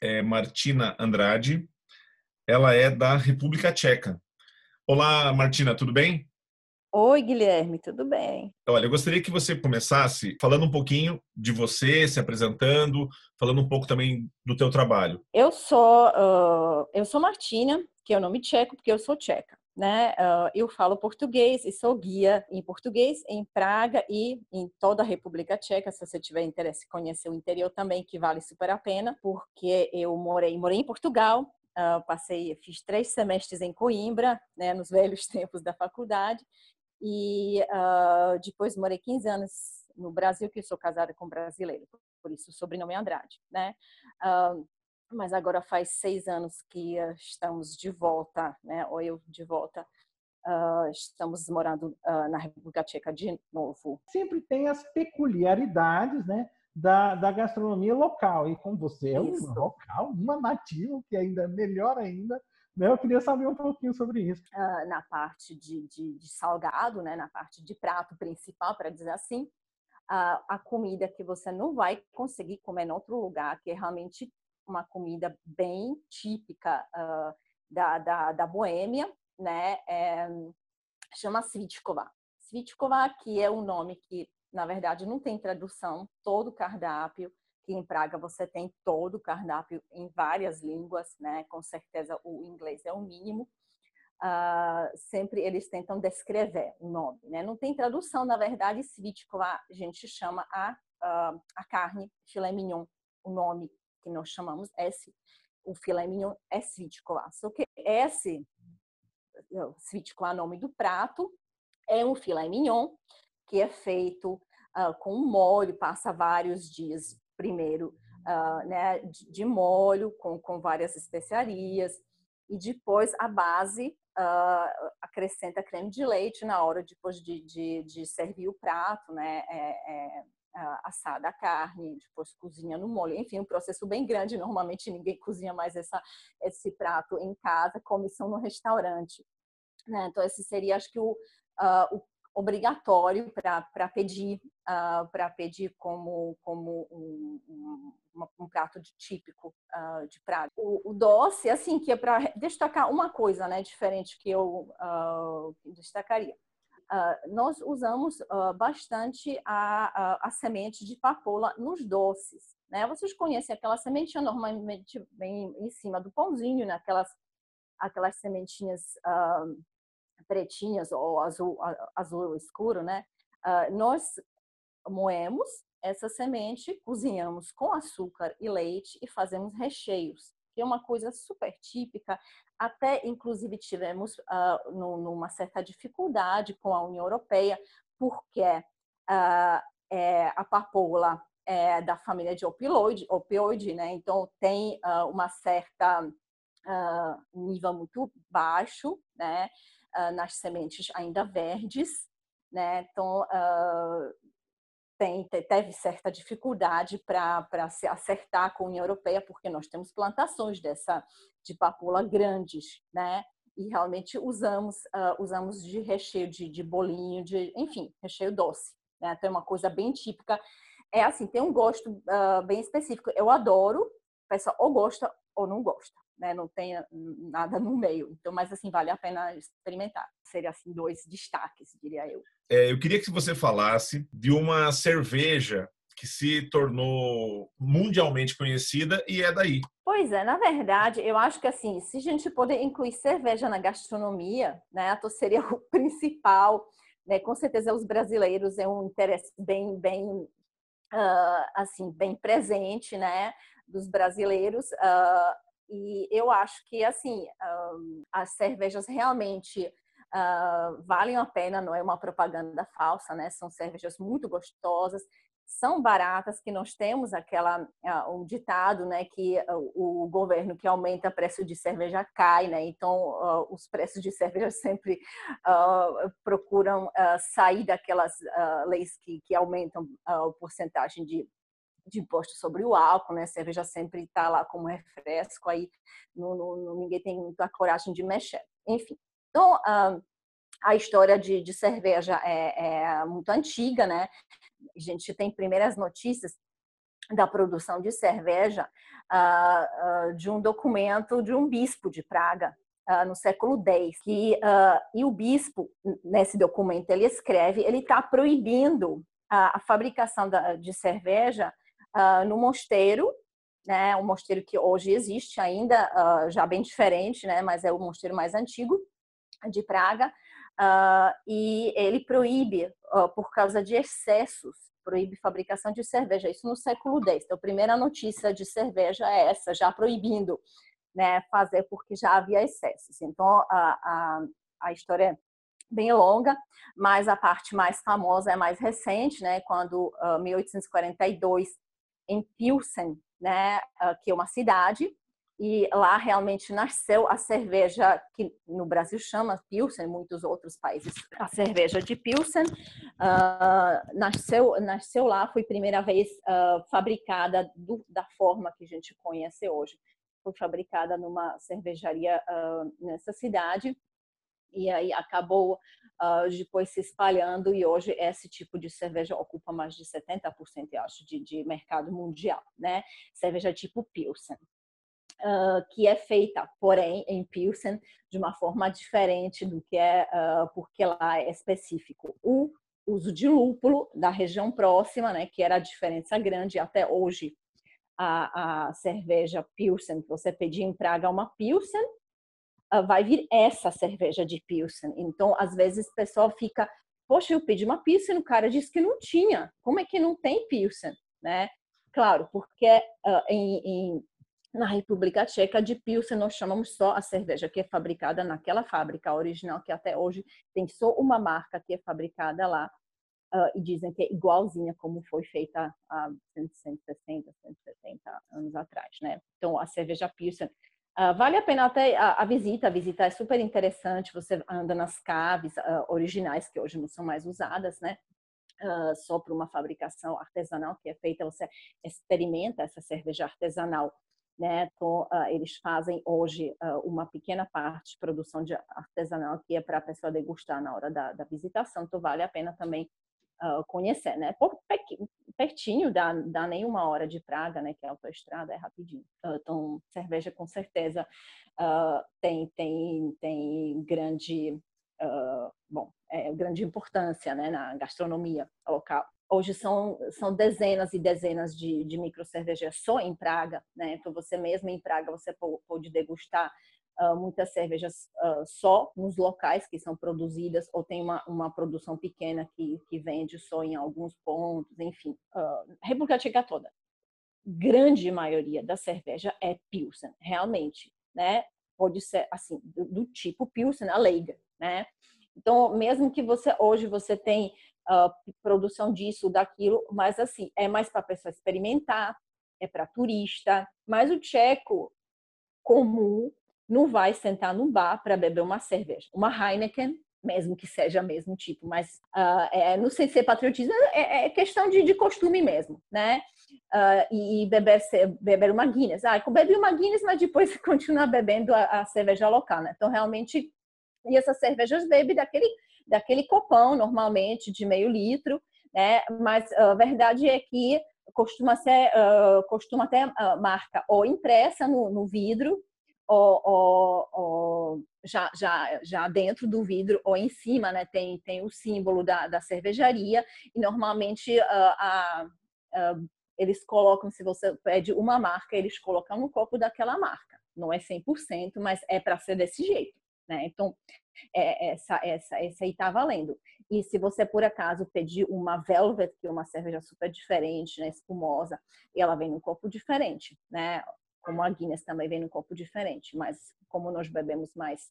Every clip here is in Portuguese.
é Martina Andrade. Ela é da República Tcheca. Olá, Martina, tudo bem? Oi, Guilherme, tudo bem? Olha, eu gostaria que você começasse falando um pouquinho de você, se apresentando, falando um pouco também do teu trabalho. Eu sou, uh, eu sou Martina, que é o nome tcheco, porque eu sou tcheca. Né? Uh, eu falo português e sou guia em português em Praga e em toda a República Tcheca. Se você tiver interesse em conhecer o interior também, que vale super a pena, porque eu morei, morei em Portugal, uh, passei, fiz três semestres em Coimbra, né, nos velhos tempos da faculdade, e uh, depois morei 15 anos no Brasil, que sou casada com um brasileiro, por isso o sobrenome é Andrade, né? Mas agora faz seis anos que estamos de volta, né? Ou eu de volta. Uh, estamos morando uh, na República Tcheca de novo. Sempre tem as peculiaridades, né? Da, da gastronomia local. E como você é uma local, uma nativa, que ainda é melhor ainda, né? Eu queria saber um pouquinho sobre isso. Uh, na parte de, de, de, salgado, né? na parte de prato principal, para dizer assim, a comida que você não vai conseguir comer em outro lugar, que é realmente uma comida bem típica uh, da, da, da, Boêmia, né? É, chama Svitkova. Svitkova, que é um nome que, na verdade, não tem tradução, todo cardápio, que em Praga você tem todo o cardápio em várias línguas, né? Com certeza o inglês é o mínimo. Uh, sempre eles tentam descrever o nome, né? Não tem tradução, na verdade, Svitkova a gente chama a, uh, a carne filé mignon, o nome que nós chamamos esse, o filé mignon é svitkova. Só que esse svitkova, nome do prato, é um filé mignon que é feito uh, com molho, passa vários dias primeiro uh, né, de, de, molho, com, com várias especiarias, e depois a base uh, acrescenta creme de leite na hora depois de, de, de servir o prato, né? É, é, assada a carne, depois cozinha no molho, enfim, um processo bem grande. Normalmente ninguém cozinha mais essa, esse prato em casa, come só no restaurante. Né? Então, esse seria, acho que, o, o obrigatório para pedir para pedir como como um, um, um prato de, típico de prato o, o, doce assim que é para destacar uma coisa né diferente que eu destacaria Uh, nós usamos uh, bastante a, a, a, semente de papoula nos doces. Né? Vocês conhecem aquela sementinha normalmente bem em cima do pãozinho, né? aquelas, aquelas sementinhas uh, pretinhas ou azul, azul escuro. Né? nós moemos essa semente, cozinhamos com açúcar e leite e fazemos recheios que é uma coisa super típica. Até, inclusive, tivemos uh, numa certa dificuldade com a União Europeia, porque uh, é, a papoula é da família de opioide, opioide né? Então, tem uh, uma certa nível muito baixo, né? nas sementes ainda verdes, né? Então, tem, teve certa dificuldade para se acertar com a União Europeia, porque nós temos plantações dessa de papoula grandes, né? E realmente usamos uh, usamos de recheio de, de bolinho, de enfim, recheio doce, né? Então é uma coisa bem típica. É assim, tem um gosto uh, bem específico. Eu adoro, o pessoal ou gosta ou não gosta né? Não tem nada no meio. Então, mas assim, vale a pena experimentar. Seria assim dois destaques, diria eu. É, eu queria que você falasse de uma cerveja que se tornou mundialmente conhecida e é daí. Pois é, na verdade, eu acho que assim, se a gente poder incluir cerveja na gastronomia, né, então seria o principal, né? Com certeza os brasileiros é um interesse bem, bem, uh, assim, bem presente, né, dos brasileiros. Uh, e eu acho que, assim, as cervejas realmente uh, valem a pena, não é uma propaganda falsa, né? São cervejas muito gostosas. são baratas, que nós temos aquela um ditado, né, que o, o governo que aumenta o preço de cerveja cai, né? Então uh, os preços de cerveja sempre uh, procuram uh, sair daquelas leis que, que aumentam a porcentagem de de imposto sobre o álcool, né? Cerveja sempre está lá como refresco, aí ninguém tem muita coragem de mexer. Enfim, então a história de, de cerveja é, é, muito antiga, né? A gente tem primeiras notícias da produção de cerveja uh, uh, de um documento de um bispo de Praga, Uh, no século X. Que, uh, e o bispo, nesse documento, ele escreve, ele está proibindo a, a fabricação da, de cerveja uh, no mosteiro, né, um mosteiro que hoje existe ainda, já bem diferente, né, mas é o mosteiro mais antigo de Praga, Uh, e ele proíbe, uh, por causa de excessos, proíbe fabricação de cerveja. Isso no século X. Então, a primeira notícia de cerveja é essa, já proibindo né, fazer porque já havia excessos. Então, a, a, a história é bem longa, mas a parte mais famosa é mais recente, né, quando, uh, 1842, em Pilsen, né, que é uma cidade, e lá realmente nasceu a cerveja que no Brasil chama Pilsen, em muitos outros países a cerveja de Pilsen. Uh, nasceu nasceu lá, foi primeira vez uh, fabricada do, da forma que a gente conhece hoje, foi fabricada numa cervejaria uh, nessa cidade e aí acabou depois se espalhando e hoje esse tipo de cerveja ocupa mais de 70% eu acho de, de mercado mundial, né? Cerveja tipo Pilsen uh, que é feita, porém, em Pilsen, de uma forma diferente do que é, uh, porque lá é específico o uso de lúpulo da região próxima, né, que era a diferença grande até hoje. A, a cerveja Pilsen, que você pedir em Praga uma Pilsen, uh, vai vir essa cerveja de Pilsen. Então, às vezes, o pessoal fica, poxa, eu pedi uma Pilsen, o cara disse que não tinha. Como é que não tem Pilsen? Né? Claro, porque uh, em, em, na República Tcheca, de Pilsen, nós chamamos só a cerveja que é fabricada naquela fábrica original, que até hoje tem só uma marca que é fabricada lá, uh, e dizem que é igualzinha como foi feita há 160, 170 anos atrás, né? Então, a cerveja Pilsen Uh, vale a pena até a, a, visita, a visita é super interessante, você anda nas caves uh, originais, que hoje não são mais usadas, né? Uh, só para uma fabricação artesanal que é feita, você experimenta essa cerveja artesanal né? Então, eles fazem hoje uma pequena parte de produção de artesanal que é para a pessoa degustar na hora da, da, visitação, então vale a pena também uh, conhecer, né? Por, pertinho, dá, dá nem uma hora de Praga, né? Que é autoestrada, é rapidinho. então, cerveja com certeza tem, tem, tem grande, bom, é, grande importância, né? Na gastronomia local hoje são, são dezenas e dezenas de, de microcervejarias só em Praga, né? Então você mesmo em Praga você pode degustar uh, muitas cervejas uh, só nos locais que são produzidas ou tem uma, uma produção pequena que, que vende só em alguns pontos, enfim, uh, República Tcheca toda. Grande maioria da cerveja é Pilsen, realmente, né? Pode ser assim do, do tipo Pilsen, a Leiga, né? Então, mesmo que você hoje você tem uh, produção disso, daquilo, mas assim, é mais para pessoa experimentar, é para turista, mas o tcheco comum não vai sentar no bar para beber uma cerveja. Uma Heineken, mesmo que seja mesmo tipo, mas uh, é, não sei se é patriotismo, é, é questão de, de, costume mesmo, né? Uh, e, beber, beber uma Guinness. Ah, eu bebi uma Guinness, mas depois continua bebendo a, a cerveja local, né? Então, realmente, e essas cervejas bebe daquele daquele copão, normalmente, de meio litro, né? Mas a verdade é que costuma ser, uh, costuma ter marca ou impressa no, no vidro, já, já, já dentro do vidro, ou em cima, né? Tem, tem o símbolo da, da cervejaria, e normalmente uh, a, eles colocam, se você pede uma marca, eles colocam no copo daquela marca. Não é 100%, mas é para ser desse jeito. Né? Então, é, essa, essa, essa aí tá valendo. E se você, por acaso, pedir uma Velvet, que é uma cerveja super diferente, né, espumosa, e ela vem num copo diferente, né? Como a Guinness também vem num copo diferente, mas como nós bebemos mais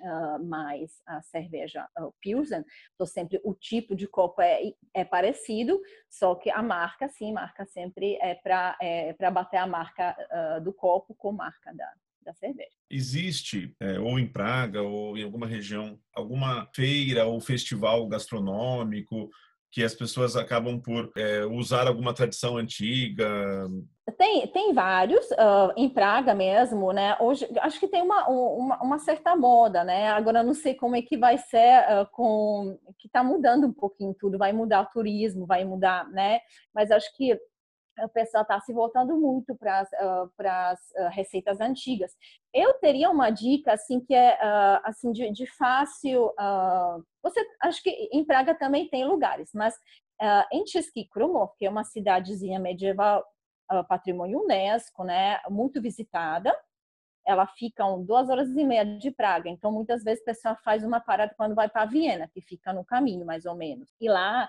uh, mais a cerveja uh, Pilsen. Então, sempre o tipo de copo é, é parecido, só que a marca, sim, marca sempre é para é bater a marca uh, do copo com marca da, da cerveja. Existe, é, ou em Praga, ou em alguma região, alguma feira ou festival gastronômico que as pessoas acabam por é, usar alguma tradição antiga? Tem, tem vários, uh, em Praga mesmo, né? Hoje, acho que tem uma, uma, uma, certa moda, né? Agora, não sei como é que vai ser uh, com... que está mudando um pouquinho tudo, vai mudar o turismo, vai mudar, né? Mas acho que o pessoal está se voltando muito para as uh, uh, receitas antigas. Eu teria uma dica assim que é uh, assim de, de fácil. você acho que em Praga também tem lugares, mas em Český que é uma cidadezinha medieval, patrimônio UNESCO, né, muito visitada. Ela fica um, duas horas e meia de Praga, então muitas vezes a pessoa faz uma parada quando vai para Viena, que fica no caminho mais ou menos. E lá,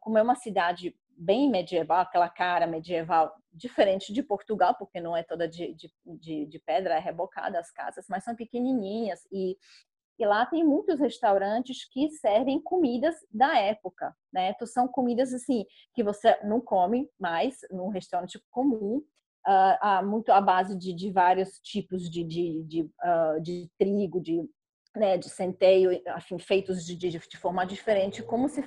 como é uma cidade bem medieval, aquela cara medieval, diferente de Portugal, porque não é toda de, de, de pedra, é rebocada as casas, mas são pequenininhas e, e lá tem muitos restaurantes que servem comidas da época, né? Então são comidas assim que você não come mais num restaurante comum, uh, muito à base de, de vários tipos de, de, de, uh, de trigo, de né, de centeio, enfim, feitos de, de, de, forma diferente, como se,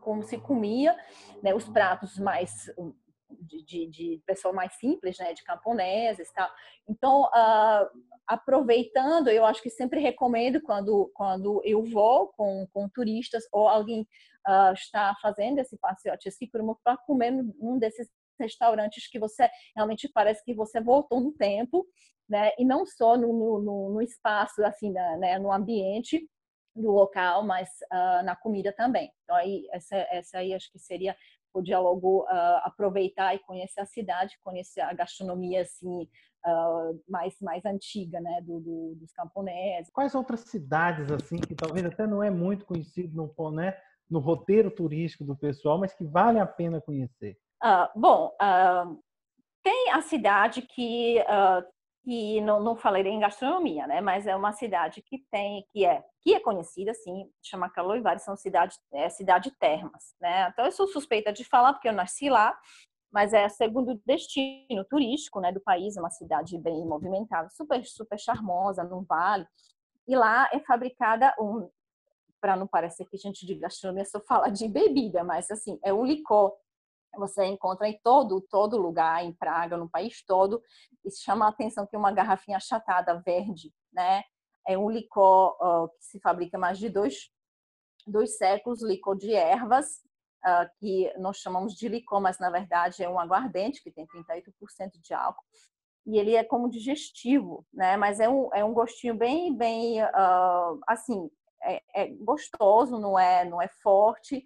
como se comia né, os pratos mais de, de, de pessoa mais simples, né, de camponeses tal. Então, uh, aproveitando, eu acho que sempre recomendo quando, quando eu vou com, com turistas ou alguém uh, está fazendo esse passeio artístico para comer num desses restaurantes que você realmente parece que você voltou no tempo né? E não só no, no, no espaço, assim, né? no ambiente do local, mas uh, na comida também. Então, aí, essa, essa aí acho que seria o diálogo uh, aproveitar e conhecer a cidade, conhecer a gastronomia, assim, uh, mais, mais antiga, né, do, do, dos camponeses. Quais outras cidades, assim, que talvez até não é muito conhecido no, né, no roteiro turístico do pessoal, mas que vale a pena conhecer? Bom, tem a cidade que uh, que não, não falarei em gastronomia, né? Mas é uma cidade que tem, que é, que é conhecida, assim, chama Caloivari, são cidade, é cidade termas, né? Então eu sou suspeita de falar porque eu nasci lá, mas é segundo destino turístico, né, do país, é uma cidade bem movimentada, super super charmosa, num vale. E lá é fabricada um para não parecer que gente de gastronomia só fala de bebida, mas assim, é um licor você encontra em todo todo lugar, em Praga, no país todo, e chama a atenção que uma garrafinha achatada verde, né? É um licor uh, que se fabrica mais de dois, dois séculos, licor de ervas, uh, que nós chamamos de licor, mas na verdade é um aguardente que tem 38% de álcool. E ele é como digestivo, né? Mas é um, é um gostinho bem, bem, uh, assim, é, é gostoso, não é, não é forte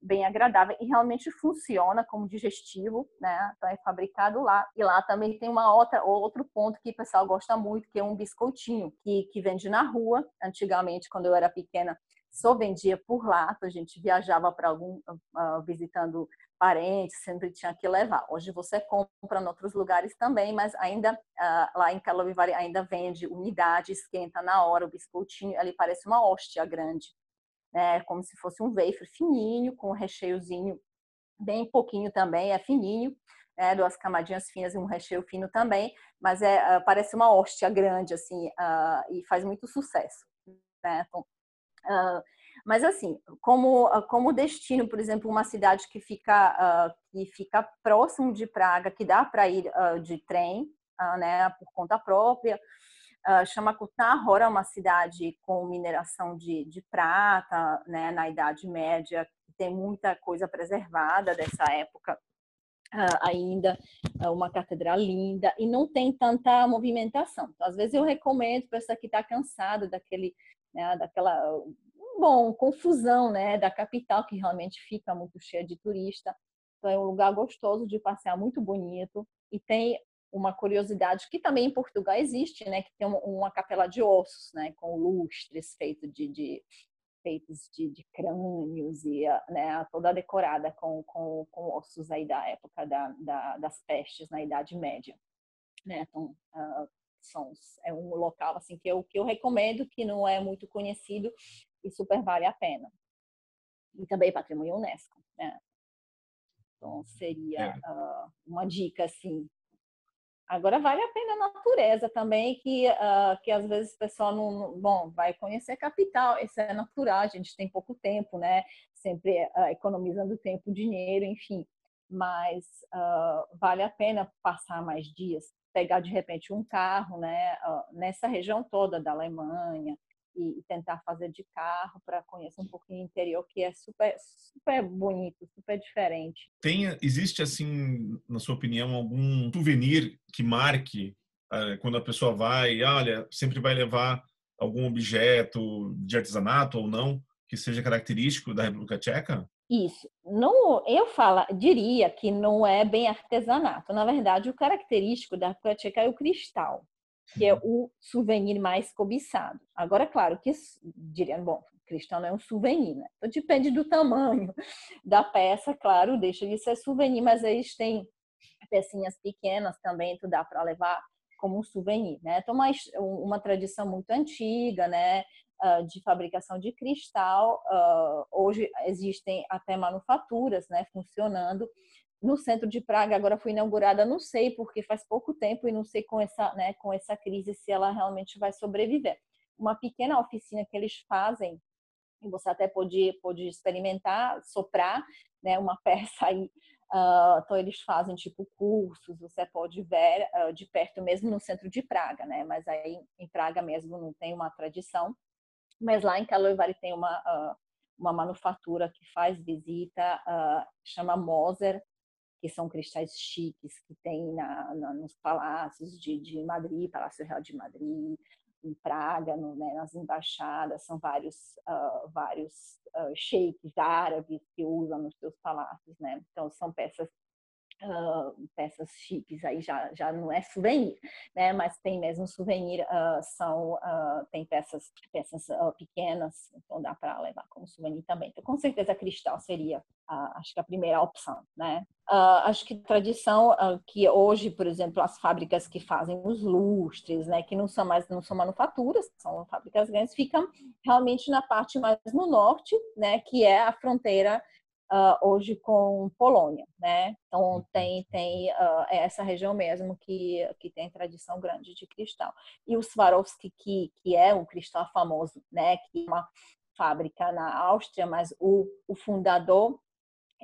bem agradável e realmente funciona como digestivo, né? Então é fabricado lá. E lá também tem uma outra outro ponto que o pessoal gosta muito, que é um biscoitinho que, que vende na rua. Antigamente, quando eu era pequena, só vendia por lá. Então a gente viajava para algum uh, visitando parentes, sempre tinha que levar. Hoje você compra em outros lugares também, mas ainda uh, lá em Calovivari ainda vende unidade, esquenta na hora o biscoitinho. Ele parece uma hóstia grande né, como se fosse um wafer fininho, com um recheiozinho bem pouquinho também, é fininho, né, duas camadinhas finas e um recheio fino também, mas é, uh, parece uma hóstia grande, assim, uh, e faz muito sucesso. Né? Então, uh, mas assim, como, como destino, por exemplo, uma cidade que fica, que fica próximo de Praga, que dá para ir de trem, né, por conta própria, Uh, chama Kutnahora, é uma cidade com mineração de, de prata, né, na Idade Média, tem muita coisa preservada dessa época uh, ainda, uh, uma catedral linda, e não tem tanta movimentação. Então, às vezes eu recomendo para essa que está cansada daquele, né, daquela, bom, confusão, né, da capital, que realmente fica muito cheia de turista. Então, é um lugar gostoso de passear, muito bonito, e tem uma curiosidade que também em Portugal existe, né, que tem uma, capela de ossos, né, com lustres feito de, de feitos de, de, crânios e né, toda decorada com, com, com ossos aí da época da, da, das pestes na Idade Média, né? Então, uh, Sons. É um local assim que eu, que eu recomendo, que não é muito conhecido e super vale a pena. E também patrimônio Unesco, né? Então seria uh, uma dica assim. Agora vale a pena a natureza também, que, uh, que às vezes o pessoal não, bom, vai conhecer a capital, isso é natural, a gente tem pouco tempo, né? Sempre uh, economizando tempo, dinheiro, enfim mas uh, vale a pena passar mais dias, pegar de repente um carro, né, nessa região toda da Alemanha e, tentar fazer de carro para conhecer um pouquinho o interior, que é super, super bonito, super diferente. Tem, existe assim, na sua opinião, algum souvenir que marque uh, quando a pessoa vai, olha, sempre vai levar algum objeto de artesanato ou não que seja característico da República Tcheca? Isso. Não, eu fala, diria que não é bem artesanato. Na verdade, o característico da República Tcheca é o cristal, que é o souvenir mais cobiçado. Agora, claro que diria, bom, cristal não é um souvenir, né? Então depende do tamanho da peça, claro, deixa de ser souvenir, mas eles têm pecinhas pequenas também, tu dá para levar como um souvenir, né? Então, uma, uma tradição muito antiga, né? uh, de fabricação de cristal. Uh, hoje existem até manufaturas né, funcionando. No centro de Praga, agora foi inaugurada, não sei, porque faz pouco tempo e não sei com essa, né, com essa crise se ela realmente vai sobreviver. Uma pequena oficina que eles fazem, e você até pode, pode experimentar, soprar né, uma peça aí Uh, então eles fazem tipo cursos, você pode ver uh, de perto mesmo no centro de Praga, né? Mas aí em Praga mesmo não tem uma tradição. Mas lá em Karlovy tem uma, uh, uma manufatura que faz visita, chama Moser, que são cristais chiques que tem na, na, nos palácios de, de Madrid, Palácio Real de Madrid, em Praga, no, né, nas embaixadas, são vários, uh, vários uh, sheiks árabes que usam nos seus palácios, né? Então, são peças Uh, peças chiques aí já, já não é souvenir, né? Mas tem mesmo souvenir, uh, são tem peças peças pequenas, então dá para levar como souvenir também. Então com certeza cristal seria acho que a primeira opção, né? acho que tradição que hoje, por exemplo, as fábricas que fazem os lustres, né? Que não são mais não são manufaturas, são fábricas grandes, ficam realmente na parte mais no norte, né? Que é a fronteira uh, hoje com Polônia, né? Então tem tem uh, essa região mesmo que que tem tradição grande de cristal. E o Swarovski que que é o cristal famoso, né? Que é uma fábrica na Áustria, mas o, o fundador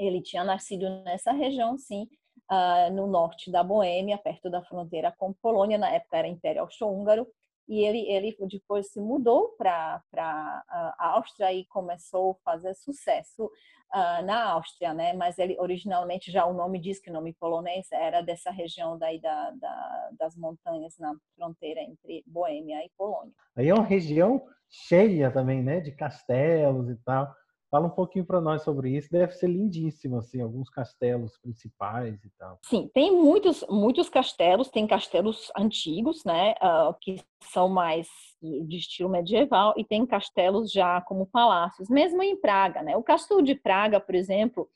ele tinha nascido nessa região, sim, uh, no norte da Boêmia, perto da fronteira com Polônia. Na época era Império Austro-Húngaro e ele, ele depois se mudou para a Áustria e começou a fazer sucesso uh, na Áustria, né? Mas ele originalmente já o nome diz que o nome polonês era dessa região daí da, da, das montanhas na fronteira entre Boêmia e Polônia. Aí é uma região cheia também, né? De castelos e tal. Fala um pouquinho para nós sobre isso. Deve ser lindíssimo, assim, alguns castelos principais e tal. Sim, tem muitos, muitos castelos. Tem castelos antigos, né, uh, que são mais de estilo medieval, e tem castelos já como palácios, mesmo em Praga, né. O castelo de Praga, por exemplo,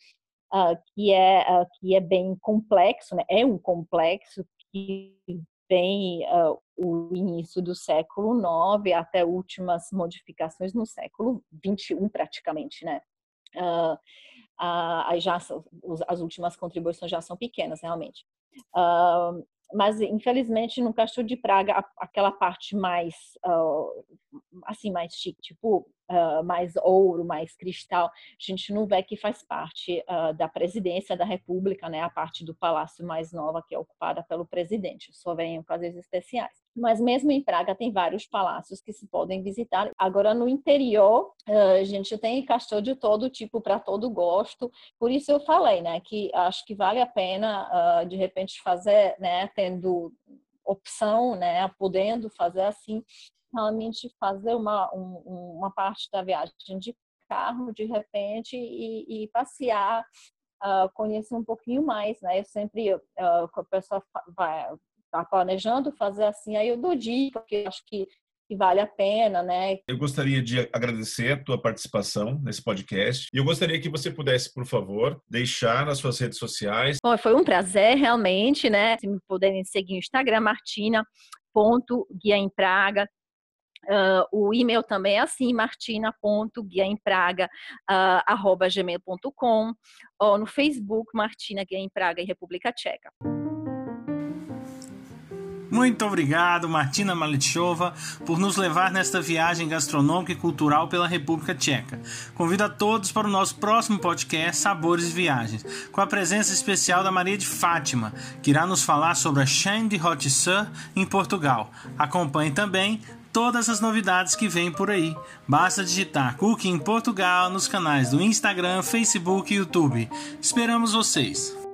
uh, que é uh, que é bem complexo, né, é um complexo que vem uh, o início do século IX até últimas modificações no século XXI, praticamente, né? Uh, uh, já as últimas contribuições já são pequenas, realmente. Uh, mas infelizmente no Castelo de Praga aquela parte mais uh, assim mais chique tipo uh, mais ouro mais cristal a gente não vê que faz parte uh, da presidência da República né a parte do palácio mais nova que é ocupada pelo presidente só vem em ocasiões especiais mas mesmo em Praga tem vários palácios que se podem visitar. Agora no interior a gente tem castelo de todo tipo para todo gosto. Por isso eu falei, né, que acho que vale a pena de repente fazer, né, tendo opção, né, podendo fazer assim, realmente fazer uma um, uma parte da viagem de carro de repente e, e passear Uh, conhecer um pouquinho mais, né? Eu sempre, uh, a pessoa vai, está planejando fazer assim, aí eu dou dica, porque eu acho que que vale a pena, né? Eu gostaria de agradecer a tua participação nesse podcast e eu gostaria que você pudesse, por favor, deixar nas suas redes sociais. Bom, foi um prazer realmente, né? Se me puderem seguir no Instagram, Martina ponto guia em Praga Uh, o e-mail também é assim, martina.guiaempraga.gmail.com uh, ou no Facebook, Martina Guia em Praga e República Tcheca. Muito obrigado, Martina Malichova, por nos levar nesta viagem gastronômica e cultural pela República Tcheca. Convido a todos para o nosso próximo podcast Sabores e Viagens, com a presença especial da Maria de Fátima, que irá nos falar sobre a Chaîne de Hotisseur em Portugal. Acompanhe também todas as novidades que vêm por aí. Basta digitar Cooking Portugal nos canais do Instagram, Facebook e YouTube. Esperamos vocês!